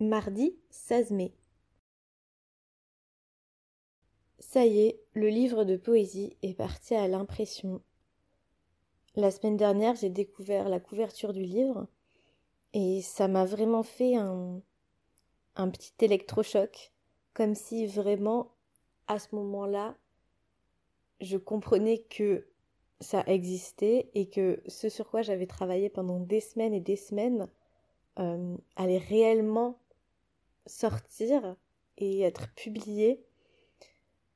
Mardi 16 mai. Ça y est, le livre de poésie est parti à l'impression. La semaine dernière, j'ai découvert la couverture du livre et ça m'a vraiment fait un, un petit électrochoc, comme si vraiment, à ce moment-là, je comprenais que ça existait et que ce sur quoi j'avais travaillé pendant des semaines et des semaines euh, allait réellement sortir et être publié.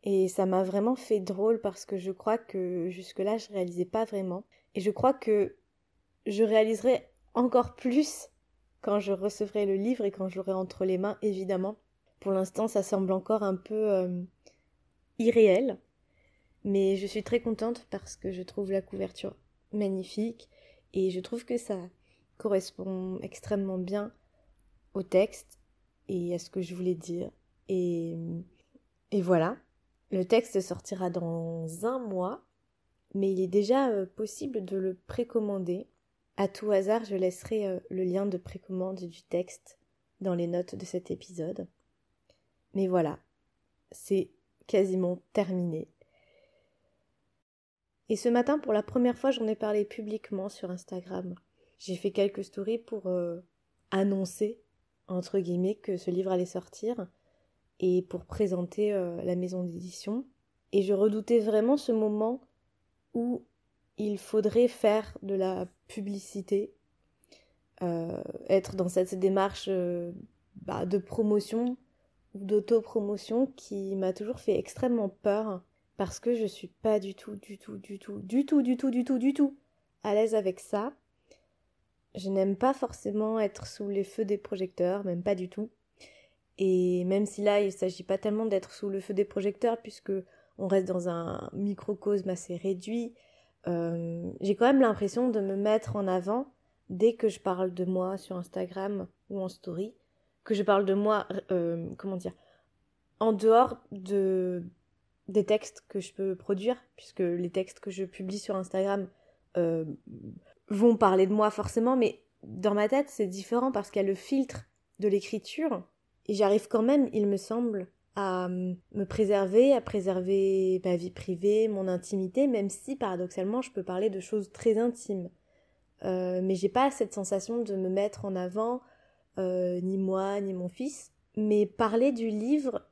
Et ça m'a vraiment fait drôle parce que je crois que jusque-là, je réalisais pas vraiment. Et je crois que je réaliserai encore plus quand je recevrai le livre et quand je l'aurai entre les mains, évidemment. Pour l'instant, ça semble encore un peu euh, irréel. Mais je suis très contente parce que je trouve la couverture magnifique et je trouve que ça correspond extrêmement bien au texte et à ce que je voulais dire. Et, voilà, le texte sortira dans un mois, mais il est déjà euh, possible de le précommander. À tout hasard, je laisserai euh, le lien de précommande du texte dans les notes de cet épisode. Mais voilà, c'est quasiment terminé. Et ce matin, pour la première fois, j'en ai parlé publiquement sur Instagram. J'ai fait quelques stories pour euh, annoncer entre guillemets, que ce livre allait sortir et pour présenter euh, la maison d'édition. Et je redoutais vraiment ce moment où il faudrait faire de la publicité, euh, être dans cette démarche euh, bah, de promotion ou d'autopromotion qui m'a toujours fait extrêmement peur parce que je suis pas du tout, du tout, du tout, du tout, du tout, du tout, du tout à l'aise avec ça je n'aime pas forcément être sous les feux des projecteurs, même pas du tout. Et même si là, il ne s'agit pas tellement d'être sous le feu des projecteurs, puisque on reste dans un microcosme assez réduit, euh, j'ai quand même l'impression de me mettre en avant dès que je parle de moi sur Instagram ou en story, que je parle de moi, euh, comment dire, en dehors de des textes que je peux produire, puisque les textes que je publie sur Instagram euh, vont parler de moi forcément, mais dans ma tête, c'est différent parce qu'il y a le filtre de l'écriture et j'arrive quand même, il me semble, à me préserver, à préserver ma vie privée, mon intimité, même si paradoxalement je peux parler de choses très intimes. Euh, mais j'ai pas cette sensation de me mettre en avant, euh, ni moi, ni mon fils. Mais parler du livre,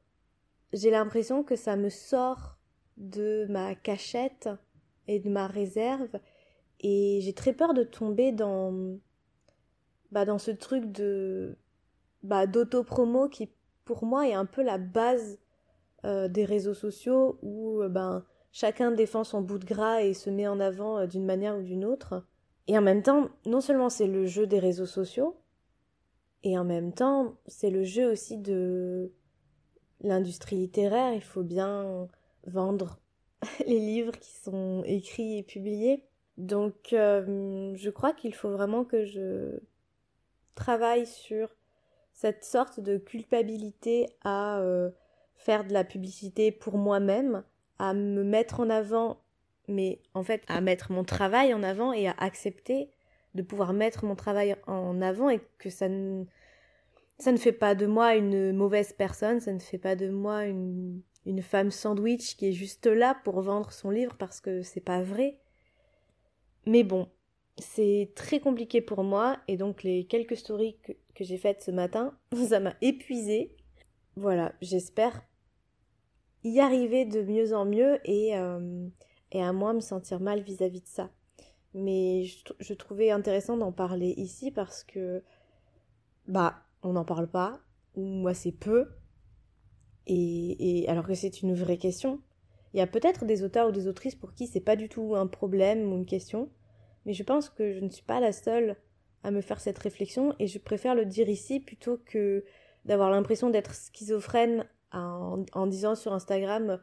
j'ai l'impression que ça me sort de ma cachette et de ma réserve et j'ai très peur de tomber dans, bah, dans ce truc de bah, d'auto-promo qui, pour moi, est un peu la base euh, des réseaux sociaux où euh, ben, chacun défend son bout de gras et se met en avant euh, d'une manière ou d'une autre. Et en même temps, non seulement c'est le jeu des réseaux sociaux, et en même temps, c'est le jeu aussi de l'industrie littéraire. Il faut bien vendre les livres qui sont écrits et publiés. Donc, euh, je crois qu'il faut vraiment que je travaille sur cette sorte de culpabilité à euh, faire de la publicité pour moi-même, à me mettre en avant, mais en fait à mettre mon travail en avant et à accepter de pouvoir mettre mon travail en avant et que ça ne, ça ne fait pas de moi une mauvaise personne, ça ne fait pas de moi une, une femme sandwich qui est juste là pour vendre son livre parce que c'est pas vrai. Mais bon, c'est très compliqué pour moi et donc les quelques stories que, j'ai faites ce matin, ça m'a épuisé. Voilà, j'espère y arriver de mieux en mieux et, euh, et à moins me sentir mal vis-à-vis de ça. Mais je, trouvais intéressant d'en parler ici parce que bah on n'en parle pas ou assez peu et, et alors que c'est une vraie question il y a peut-être des auteurs ou des autrices pour qui c'est pas du tout un problème ou une question, mais je pense que je ne suis pas la seule à me faire cette réflexion et je préfère le dire ici plutôt que d'avoir l'impression d'être schizophrène en, disant sur Instagram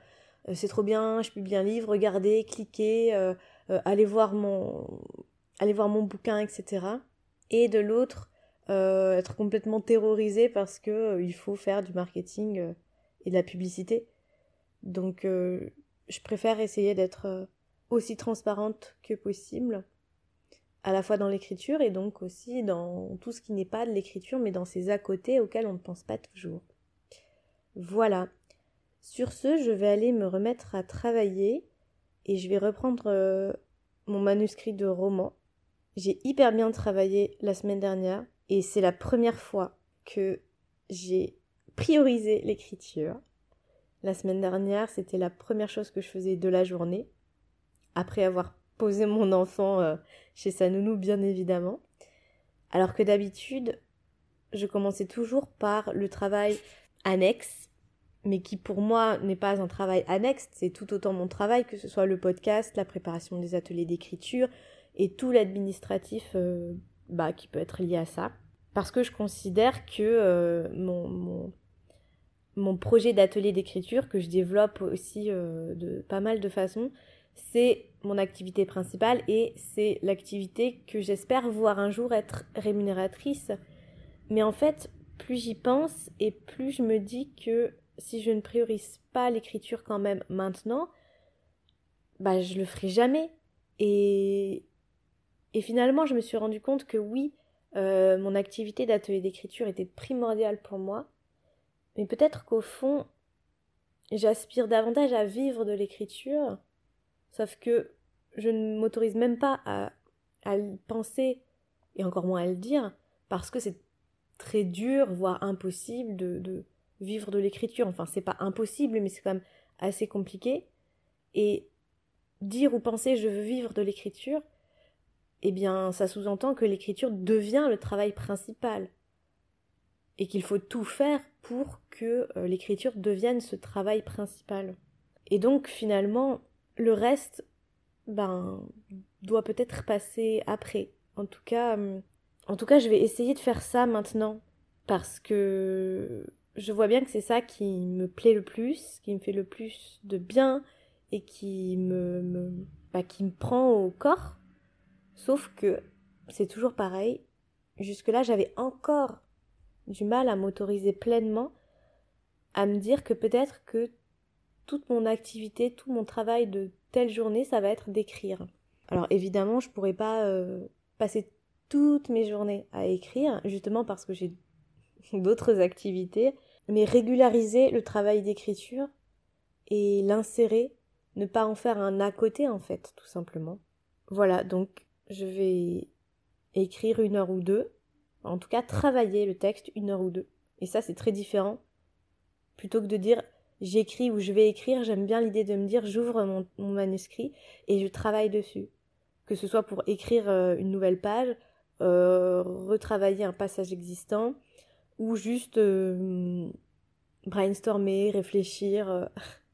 euh, c'est trop bien, je publie un livre, regardez, cliquez, euh, euh, allez voir mon allez voir mon bouquin, etc. Et de l'autre, être complètement terrorisé parce que il faut faire du marketing et de la publicité. Donc je préfère essayer d'être aussi transparente que possible à la fois dans l'écriture et donc aussi dans tout ce qui n'est pas de l'écriture, mais dans ces à côté auxquels on ne pense pas toujours. Voilà. Sur ce, je vais aller me remettre à travailler et je vais reprendre euh, mon manuscrit de roman. J'ai hyper bien travaillé la semaine dernière et c'est la première fois que j'ai priorisé l'écriture. La semaine dernière, c'était la première chose que je faisais de la journée, après avoir posé mon enfant euh, chez sa nounou, bien évidemment. Alors que d'habitude, je commençais toujours par le travail annexe, mais qui pour moi n'est pas un travail annexe, c'est tout autant mon travail, que ce soit le podcast, la préparation des ateliers d'écriture et tout l'administratif euh, bah, qui peut être lié à ça. Parce que je considère que euh, mon, mon, projet d'atelier d'écriture, que je développe aussi euh, de pas mal de façons, c'est mon activité principale et c'est l'activité que j'espère voir un jour être rémunératrice. Mais en fait, plus j'y pense et plus je me dis que si je ne priorise pas l'écriture quand même maintenant, bah je le ferai jamais. Et, et finalement, je me suis rendu compte que oui, euh, mon activité d'atelier d'écriture était primordiale pour moi, mais peut-être qu'au fond, j'aspire davantage à vivre de l'écriture, sauf que je ne m'autorise même pas à, le penser, et encore moins à le dire, parce que c'est très dur, voire impossible de, vivre de l'écriture. Enfin, c'est pas impossible, mais c'est quand même assez compliqué. Et dire ou penser je veux vivre de l'écriture, eh bien, ça sous-entend que l'écriture devient le travail principal. Et qu'il faut tout faire pour que euh, l'écriture devienne ce travail principal. Et donc, finalement, le reste, ben, doit peut-être passer après. En tout cas, hum, en tout cas, je vais essayer de faire ça maintenant parce que je vois bien que c'est ça qui me plaît le plus, qui me fait le plus de bien et qui me, me bah, qui me prend au corps. Sauf que c'est toujours pareil. Jusque-là, j'avais encore du mal à m'autoriser pleinement à me dire que peut-être que toute mon activité, tout mon travail de telle journée, ça va être d'écrire. Alors évidemment, je pourrais pas euh, passer toutes mes journées à écrire, justement parce que j'ai d'autres activités, mais régulariser le travail d'écriture et l'insérer, ne pas en faire un à côté en fait, tout simplement. Voilà, donc je vais écrire une heure ou deux, en tout cas travailler le texte une heure ou deux. Et ça c'est très différent. Plutôt que de dire j'écris ou je vais écrire, j'aime bien l'idée de me dire j'ouvre mon, manuscrit et je travaille dessus. Que ce soit pour écrire euh, une nouvelle page, euh, retravailler un passage existant ou juste euh, brainstormer, réfléchir, euh,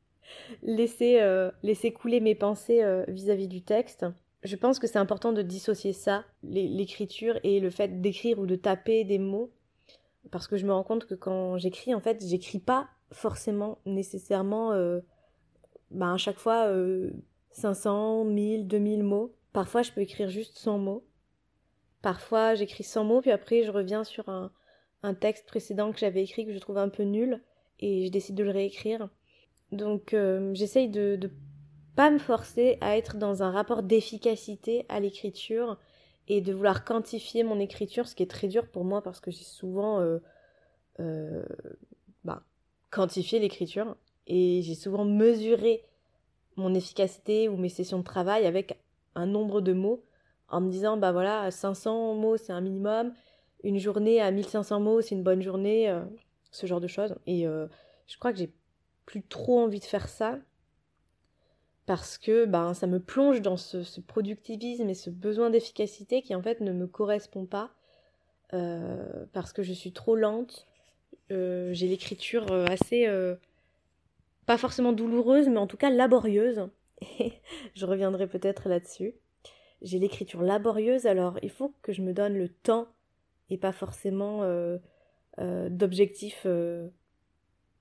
laisser, laisser couler mes pensées vis-à-vis du texte. Je pense que c'est important de dissocier ça, l'écriture et le fait d'écrire ou de taper des mots. Parce que je me rends compte que quand j'écris, en fait, j'écris pas forcément nécessairement bah, à chaque fois 500, 1000, 2000 mots. Parfois, je peux écrire juste 100 mots. Parfois, j'écris 100 mots, puis après, je reviens sur un, texte précédent que j'avais écrit que je trouve un peu nul, et je décide de le réécrire. Donc, euh, j'essaye de pas me forcer à être dans un rapport d'efficacité à l'écriture et de vouloir quantifier mon écriture, ce qui est très dur pour moi parce que j'ai souvent euh, euh, bah, quantifié l'écriture et j'ai souvent mesuré mon efficacité ou mes sessions de travail avec un nombre de mots en me disant bah voilà 500 mots c'est un minimum une journée à 1500 mots c'est une bonne journée euh, ce genre de choses. Et je crois que j'ai plus trop envie de faire ça parce que ben ça me plonge dans ce, productivisme et ce besoin d'efficacité qui en fait ne me correspond pas euh, parce que je suis trop lente. J'ai l'écriture assez pas forcément douloureuse mais en tout cas laborieuse. Je reviendrai peut-être là-dessus. J'ai l'écriture laborieuse, alors il faut que je me donne le temps et pas forcément euh, euh, d'objectif euh,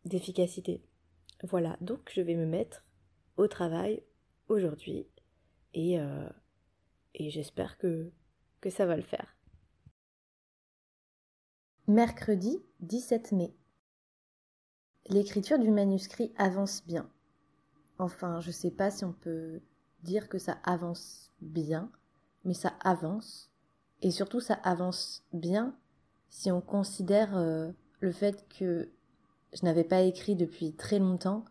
d'efficacité. Voilà, donc je vais me mettre au travail aujourd'hui et, et j'espère que, que ça va le faire. Mercredi 17 mai. L'écriture du manuscrit avance bien. Enfin, je sais pas si on peut dire que ça avance bien. mais ça avance. Et surtout, ça avance bien si on considère euh, le fait que je n'avais pas écrit depuis très longtemps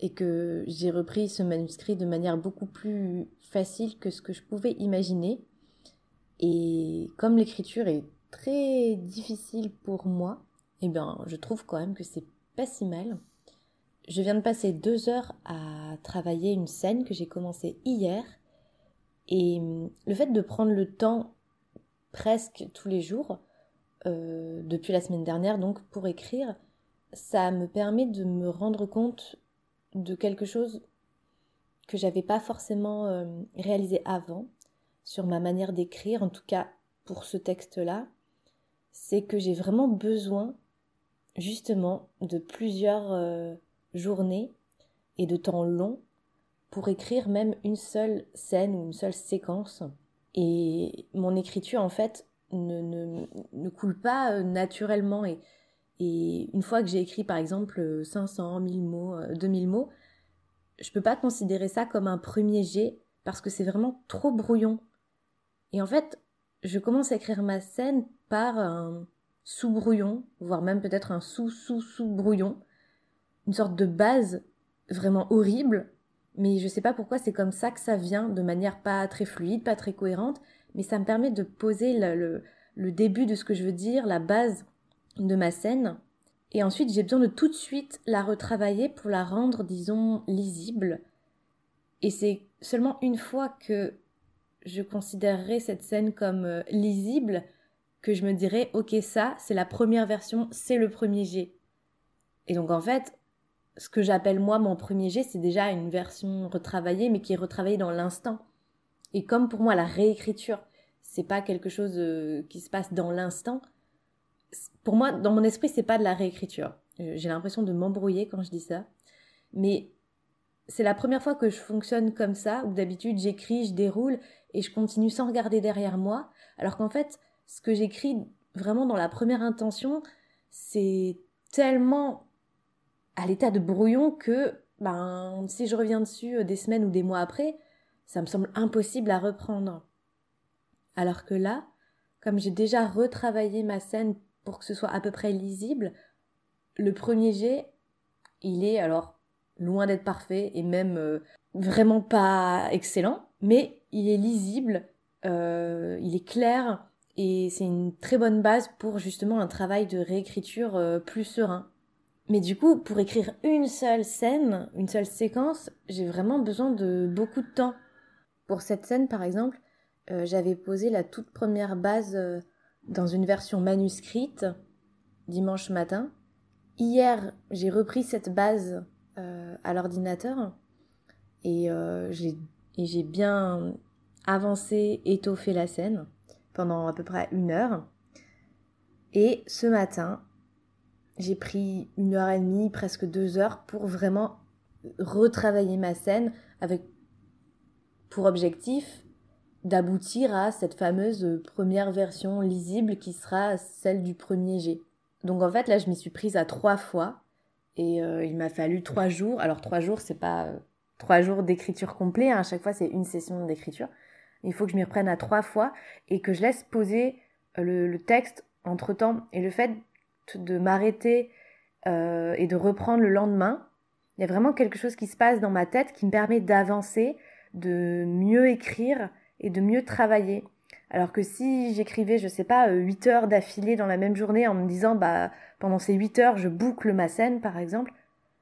et que j'ai repris ce manuscrit de manière beaucoup plus facile que ce que je pouvais imaginer. Et comme l'écriture est très difficile pour moi, eh bien, je trouve quand même que c'est pas si mal. Je viens de passer deux heures à travailler une scène que j'ai commencée hier. Et hum, le fait de prendre le temps presque tous les jours, euh, depuis la semaine dernière, donc pour écrire, ça me permet de me rendre compte de quelque chose que j'avais pas forcément euh, réalisé avant sur ma manière d'écrire, en tout cas pour ce texte-là, c'est que j'ai vraiment besoin justement de plusieurs euh, journées et de temps long pour écrire même une seule scène ou une seule séquence. Et mon écriture, en fait, ne, ne, ne coule pas euh, naturellement. Et, et une fois que j'ai écrit, par exemple, 500, 1000 mots, 2000 mots, je peux pas considérer ça comme un premier jet parce que c'est vraiment trop brouillon. Et en fait, je commence à écrire ma scène par un sous-brouillon, voire même peut-être un sous-sous-sous-brouillon, une sorte de base vraiment horrible, mais je sais pas pourquoi c'est comme ça que ça vient, de manière pas très fluide, pas très cohérente, mais ça me permet de poser le, le début de ce que je veux dire, la base de ma scène, et ensuite, j'ai besoin de tout de suite la retravailler pour la rendre, disons, lisible. Et c'est seulement une fois que je considérerai cette scène comme euh, lisible que je me dirai, ok, ça, c'est la première version, c'est le premier G. Et donc, en fait, ce que j'appelle moi mon premier G, c'est déjà une version retravaillée, mais qui est retravaillée dans l'instant. Et comme pour moi, la réécriture, c'est pas quelque chose euh, qui se passe dans l'instant, pour moi, dans mon esprit, c'est pas de la réécriture. Euh, j'ai l'impression de m'embrouiller quand je dis ça. Mais c'est la première fois que je fonctionne comme ça, où d'habitude j'écris, je déroule et je continue sans regarder derrière moi. Alors qu'en fait, ce que j'écris vraiment dans la première intention, c'est tellement à l'état de brouillon que ben, si je reviens dessus euh, des semaines ou des mois après, ça me semble impossible à reprendre. Alors que là, comme j'ai déjà retravaillé ma scène pour que ce soit à peu près lisible, le premier jet, il est alors loin d'être parfait et même euh, vraiment pas excellent, mais il est lisible, euh, il est clair et c'est une très bonne base pour justement un travail de réécriture euh, plus serein. Mais du coup, pour écrire une seule scène, une seule séquence, j'ai vraiment besoin de beaucoup de temps. Pour cette scène, par exemple, j'avais posé la toute première base dans une version manuscrite dimanche matin. Hier, j'ai repris cette base euh, à l'ordinateur et euh, j'ai bien avancé, étoffé la scène pendant à peu près une heure. Et ce matin, j'ai pris une heure et demie, presque deux heures pour vraiment retravailler ma scène avec pour objectif d'aboutir à cette fameuse première version lisible qui sera celle du premier G. Donc en fait là je m'y suis prise à trois fois et euh, il m'a fallu trois jours. Alors trois jours c'est pas euh, trois jours d'écriture complet, hein. à chaque fois c'est une session d'écriture. Il faut que je m'y reprenne à trois fois et que je laisse poser euh, le, texte entre temps et le fait de m'arrêter et de reprendre le lendemain. Il y a vraiment quelque chose qui se passe dans ma tête qui me permet d'avancer, de mieux écrire et de mieux travailler. Alors que si j'écrivais, je sais pas, 8 heures d'affilée dans la même journée en me disant, bah, pendant ces 8 heures, je boucle ma scène, par exemple,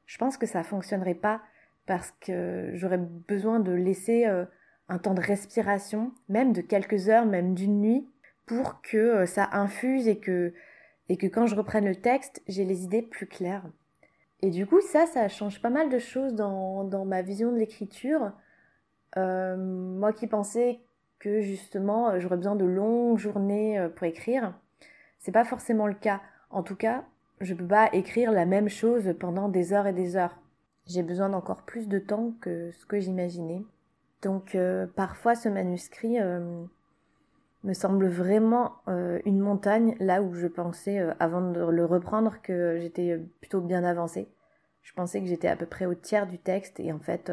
je pense que ça fonctionnerait pas parce que j'aurais besoin de laisser euh, un temps de respiration, même de quelques heures, même d'une nuit, pour que euh, ça infuse et que, et que quand je reprenne le texte, j'ai les idées plus claires. Et du coup, ça, ça change pas mal de choses dans, dans ma vision de l'écriture. Euh, moi qui pensais que justement euh, j'aurais besoin de longues journées euh, pour écrire, c'est pas forcément le cas. En tout cas, je peux pas écrire la même chose pendant des heures et des heures. J'ai besoin d'encore plus de temps que ce que j'imaginais. Donc parfois ce manuscrit me semble vraiment une montagne là où je pensais avant de le reprendre que j'étais plutôt bien avancée. Je pensais que j'étais à peu près au tiers du texte et en fait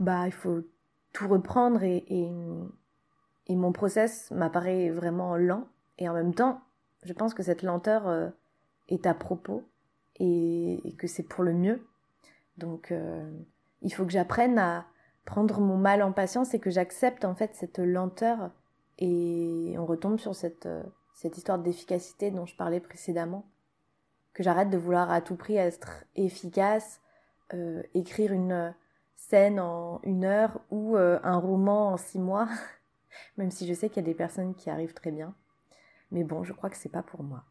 bah il faut tout reprendre et, Et mon process m'apparaît vraiment lent. Et en même temps, je pense que cette lenteur euh, est à propos et, que c'est pour le mieux. Donc, euh, il faut que j'apprenne à prendre mon mal en patience et que j'accepte en fait cette lenteur. Et on retombe sur cette, euh, cette histoire d'efficacité dont je parlais précédemment. Que j'arrête de vouloir à tout prix être efficace, écrire une scène en une heure ou un roman en six mois. même si je sais qu'il y a des personnes qui arrivent très bien. Mais bon, je crois que c'est pas pour moi.